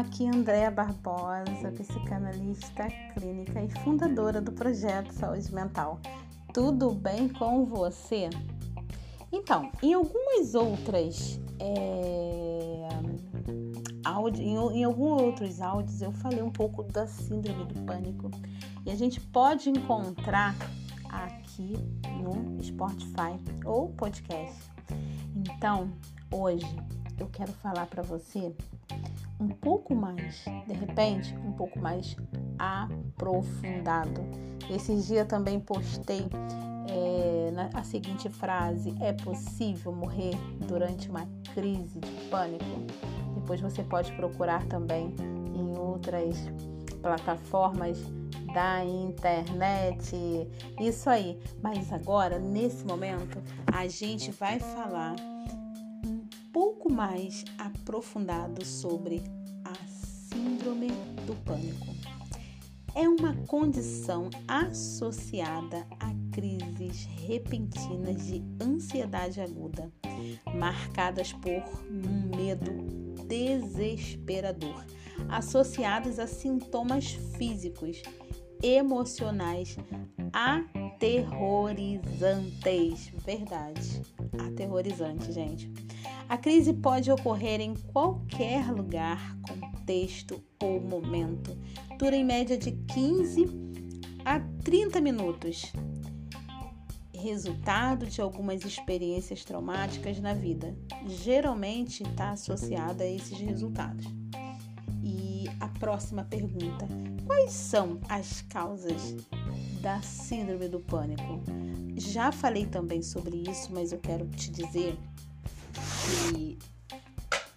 aqui Andréa Barbosa, psicanalista clínica e fundadora do projeto Saúde Mental. Tudo bem com você? Então, em algumas outras é, áudio, em, em alguns outros áudios eu falei um pouco da síndrome do pânico e a gente pode encontrar aqui no Spotify ou podcast. Então, hoje eu quero falar para você um pouco mais, de repente, um pouco mais aprofundado. Esses dias também postei é, a seguinte frase: é possível morrer durante uma crise de pânico? Depois você pode procurar também em outras plataformas da internet. Isso aí. Mas agora, nesse momento, a gente vai falar pouco mais aprofundado sobre a Síndrome do Pânico. É uma condição associada a crises repentinas de ansiedade aguda, marcadas por um medo desesperador, associadas a sintomas físicos, emocionais aterrorizantes. Verdade, aterrorizante, gente a crise pode ocorrer em qualquer lugar, contexto ou momento. Dura em média de 15 a 30 minutos. Resultado de algumas experiências traumáticas na vida. Geralmente está associada a esses resultados. E a próxima pergunta: quais são as causas da síndrome do pânico? Já falei também sobre isso, mas eu quero te dizer que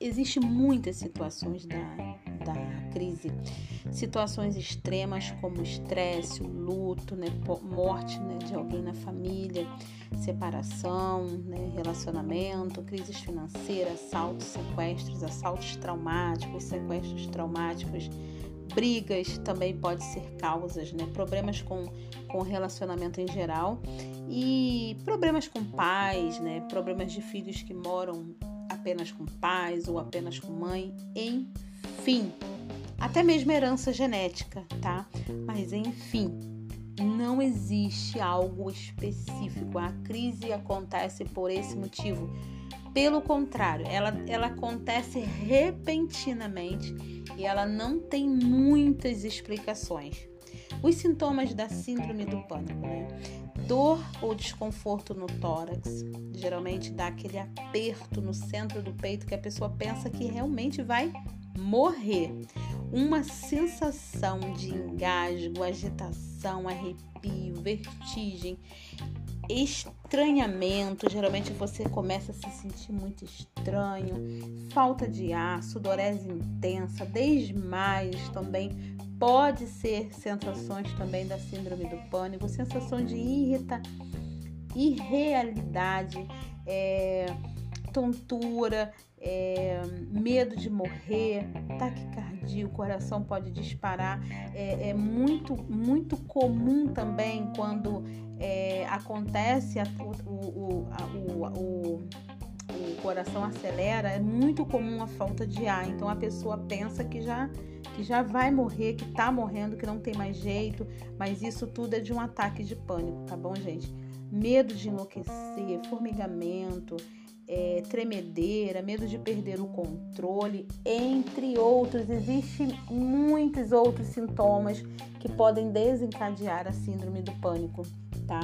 existe muitas situações da, da crise, situações extremas como estresse, luto, né, morte né, de alguém na família, separação, né, relacionamento, crises financeiras, assaltos, sequestros, assaltos traumáticos, sequestros traumáticos, brigas também pode ser causas, né? Problemas com, com relacionamento em geral e problemas com pais, né? Problemas de filhos que moram apenas com pais ou apenas com mãe, enfim. Até mesmo herança genética, tá? Mas enfim, não existe algo específico. A crise acontece por esse motivo. Pelo contrário, ela, ela acontece repentinamente e ela não tem muitas explicações. Os sintomas da síndrome do pânico, né? Dor ou desconforto no tórax, geralmente dá aquele aperto no centro do peito que a pessoa pensa que realmente vai morrer. Uma sensação de engasgo, agitação, arrepio, vertigem estranhamento, geralmente você começa a se sentir muito estranho, falta de ar, sudorese intensa, desmaios também. Pode ser sensações também da síndrome do pânico, sensação de irrita, irrealidade, é, tontura, é, medo de morrer, taquicardia, o coração pode disparar. É, é muito, muito comum também quando é, acontece a, o, o, a, o, o, coração acelera, é muito comum a falta de ar. Então a pessoa pensa que já que já vai morrer, que tá morrendo, que não tem mais jeito, mas isso tudo é de um ataque de pânico, tá bom, gente? Medo de enlouquecer, formigamento, é, tremedeira, medo de perder o controle, entre outros. Existem muitos outros sintomas que podem desencadear a síndrome do pânico, tá?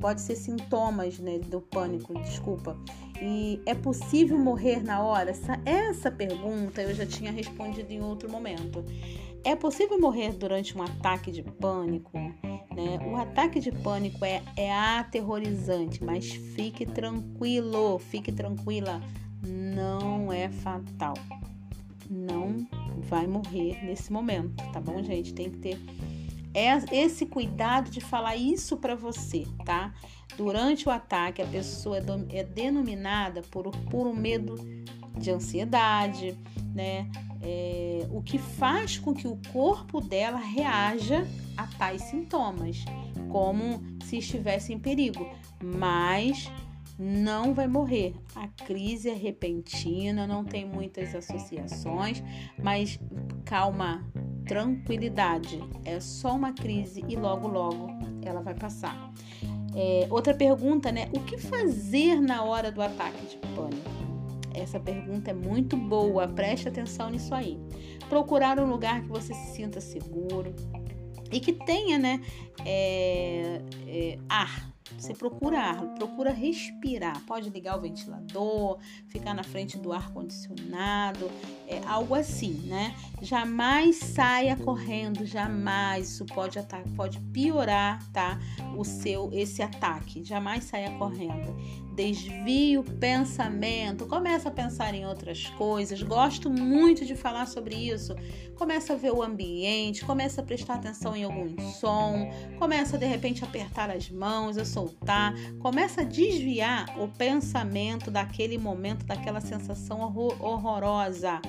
Pode ser sintomas né, do pânico, desculpa. E é possível morrer na hora? Essa, essa pergunta eu já tinha respondido em outro momento. É possível morrer durante um ataque de pânico? Né? O ataque de pânico é, é aterrorizante, mas fique tranquilo, fique tranquila, não é fatal. Não vai morrer nesse momento, tá bom, gente? Tem que ter esse cuidado de falar isso para você, tá? Durante o ataque, a pessoa é, é denominada por, por um medo de ansiedade, né? É, o que faz com que o corpo dela reaja a tais sintomas, como se estivesse em perigo, mas não vai morrer. A crise é repentina, não tem muitas associações, mas calma, tranquilidade. É só uma crise e logo, logo ela vai passar. É, outra pergunta, né? O que fazer na hora do ataque de pânico? Essa pergunta é muito boa, preste atenção nisso aí. Procurar um lugar que você se sinta seguro e que tenha, né, é, é, ar, você procura ar, procura respirar. Pode ligar o ventilador, ficar na frente do ar condicionado, é algo assim, né? Jamais saia correndo, jamais. Isso pode pode piorar, tá? O seu esse ataque. Jamais saia correndo. Desvie o pensamento, começa a pensar em outras coisas. Gosto muito de falar sobre isso. Começa a ver o ambiente, começa a prestar atenção em algum som, começa de repente a apertar as mãos, a soltar, começa a desviar o pensamento daquele momento, daquela sensação horrorosa.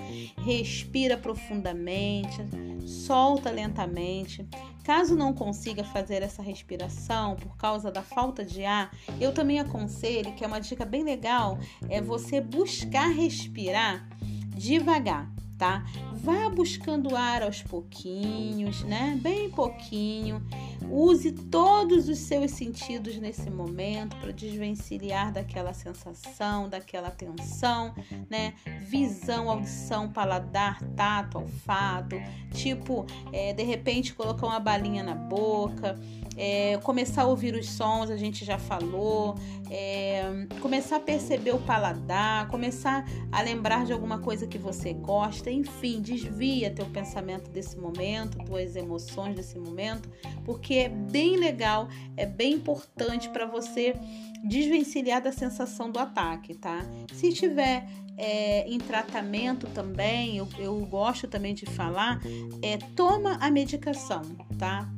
Respira profundamente, solta lentamente. Caso não consiga fazer essa respiração por causa da falta de ar, eu também aconselho, que é uma dica bem legal, é você buscar respirar devagar tá? Vá buscando ar aos pouquinhos, né? Bem pouquinho. Use todos os seus sentidos nesse momento para desvencilhar daquela sensação, daquela tensão, né? Visão, audição, paladar, tato, olfato. Tipo, é, de repente colocar uma balinha na boca é, começar a ouvir os sons, a gente já falou, é, começar a perceber o paladar, começar a lembrar de alguma coisa que você gosta, enfim, desvia teu pensamento desse momento, tuas emoções desse momento, porque é bem legal, é bem importante para você desvencilhar da sensação do ataque, tá? Se estiver é, em tratamento também, eu, eu gosto também de falar, é toma a medicação, tá?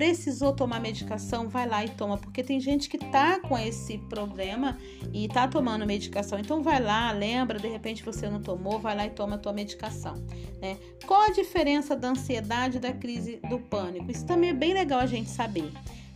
Precisou tomar medicação, vai lá e toma, porque tem gente que tá com esse problema e tá tomando medicação. Então vai lá, lembra, de repente você não tomou, vai lá e toma a tua medicação, né? Qual a diferença da ansiedade da crise do pânico? Isso também é bem legal a gente saber.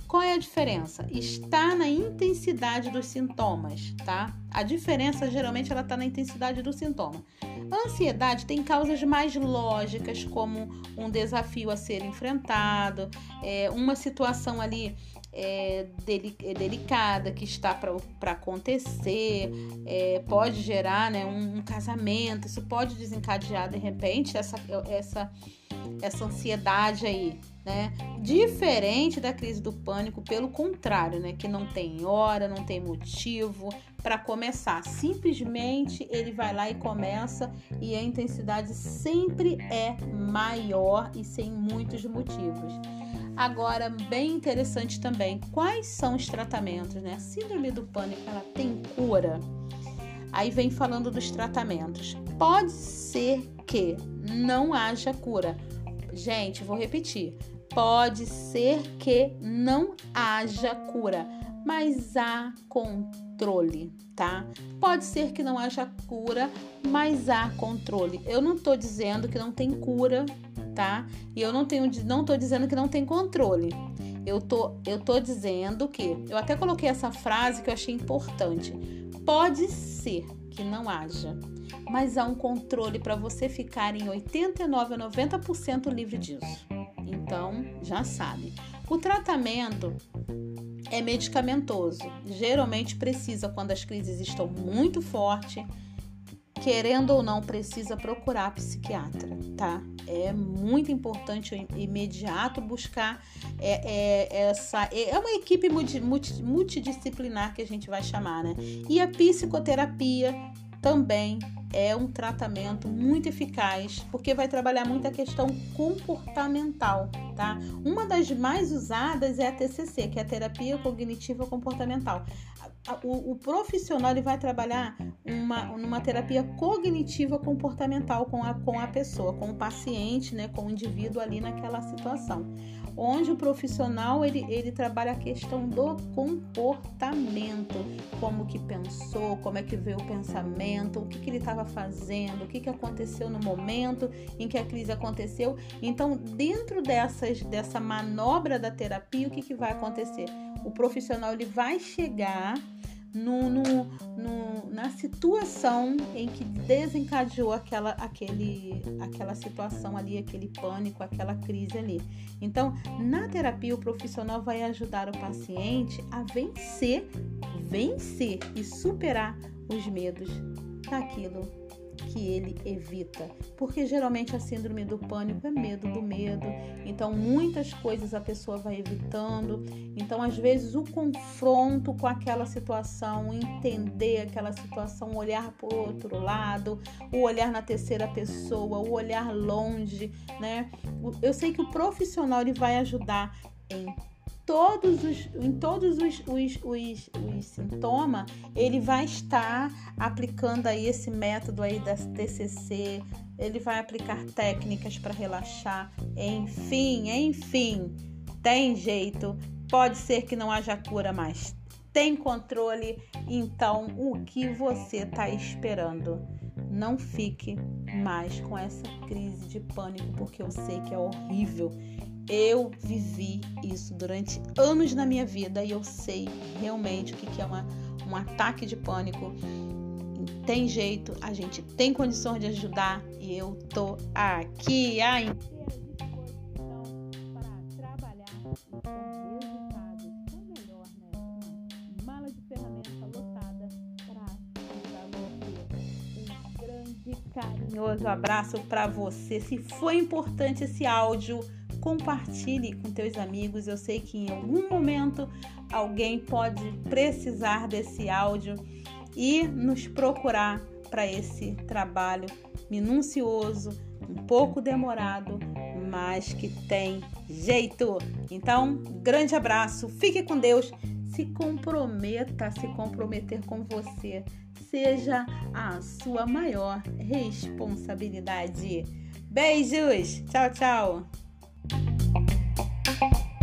Qual é a diferença? Está na intensidade dos sintomas, tá? A diferença geralmente ela está na intensidade do sintoma. A ansiedade tem causas mais lógicas, como um desafio a ser enfrentado, é, uma situação ali é, é delicada que está para acontecer, é, pode gerar né, um, um, casamento, isso pode desencadear de repente essa, essa, essa ansiedade aí né? Diferente da crise do pânico, pelo contrário, né? Que não tem hora, não tem motivo para começar. Simplesmente ele vai lá e começa e a intensidade sempre é maior e sem muitos motivos. Agora, bem interessante também, quais são os tratamentos, né? Síndrome do pânico, ela tem cura? Aí vem falando dos tratamentos. Pode ser que não haja cura. Gente, vou repetir Pode ser que não haja cura, mas há controle, tá? Pode ser que não haja cura, mas há controle. Eu não tô dizendo que não tem cura, tá? E eu não tenho não tô dizendo que não tem controle. Eu tô eu tô dizendo que eu até coloquei essa frase que eu achei importante. Pode ser que não haja, mas há um controle para você ficar em 89 a 90% livre disso. Então, já sabe. O tratamento é medicamentoso. Geralmente precisa quando as crises estão muito fortes, querendo ou não, precisa procurar psiquiatra, tá? É muito importante imediato buscar é, é, essa. É, é uma equipe multi, multi, multidisciplinar que a gente vai chamar, né? E a psicoterapia também é um tratamento muito eficaz, porque vai trabalhar muito a questão comportamental, tá? Uma das mais usadas é a TCC, que é a terapia cognitiva comportamental. O, o profissional ele vai trabalhar uma, uma terapia cognitiva comportamental com a, com a pessoa, com o paciente, né, com o indivíduo ali naquela situação onde o profissional ele, ele trabalha a questão do comportamento, como que pensou, como é que veio o pensamento, o que, que ele estava fazendo, o que, que aconteceu no momento em que a crise aconteceu. Então, dentro dessas, dessa manobra da terapia, o que, que vai acontecer? O profissional ele vai chegar no, no, no, na situação em que desencadeou aquela, aquele, aquela situação ali, aquele pânico, aquela crise ali. Então, na terapia, o profissional vai ajudar o paciente a vencer, vencer e superar os medos daquilo que ele evita, porque geralmente a síndrome do pânico é medo do medo. Então muitas coisas a pessoa vai evitando. Então às vezes o confronto com aquela situação, entender aquela situação, olhar para o outro lado, o olhar na terceira pessoa, o olhar longe, né? Eu sei que o profissional ele vai ajudar em todos os, em todos os, os, os, os sintomas, ele vai estar aplicando aí esse método aí da TCC, ele vai aplicar técnicas para relaxar, enfim, enfim, tem jeito. Pode ser que não haja cura, mas tem controle. Então, o que você está esperando? Não fique mais com essa crise de pânico, porque eu sei que é horrível eu vivi isso durante anos na minha vida e eu sei realmente o que é uma, um ataque de pânico. Tem jeito, a gente tem condições de ajudar e eu tô aqui grande carinhoso abraço para você. Se foi importante esse áudio, compartilhe com teus amigos. Eu sei que em algum momento alguém pode precisar desse áudio e nos procurar para esse trabalho minucioso, um pouco demorado, mas que tem jeito. Então, grande abraço, fique com Deus, se comprometa a se comprometer com você, seja a sua maior responsabilidade. Beijos, tchau, tchau. Bye.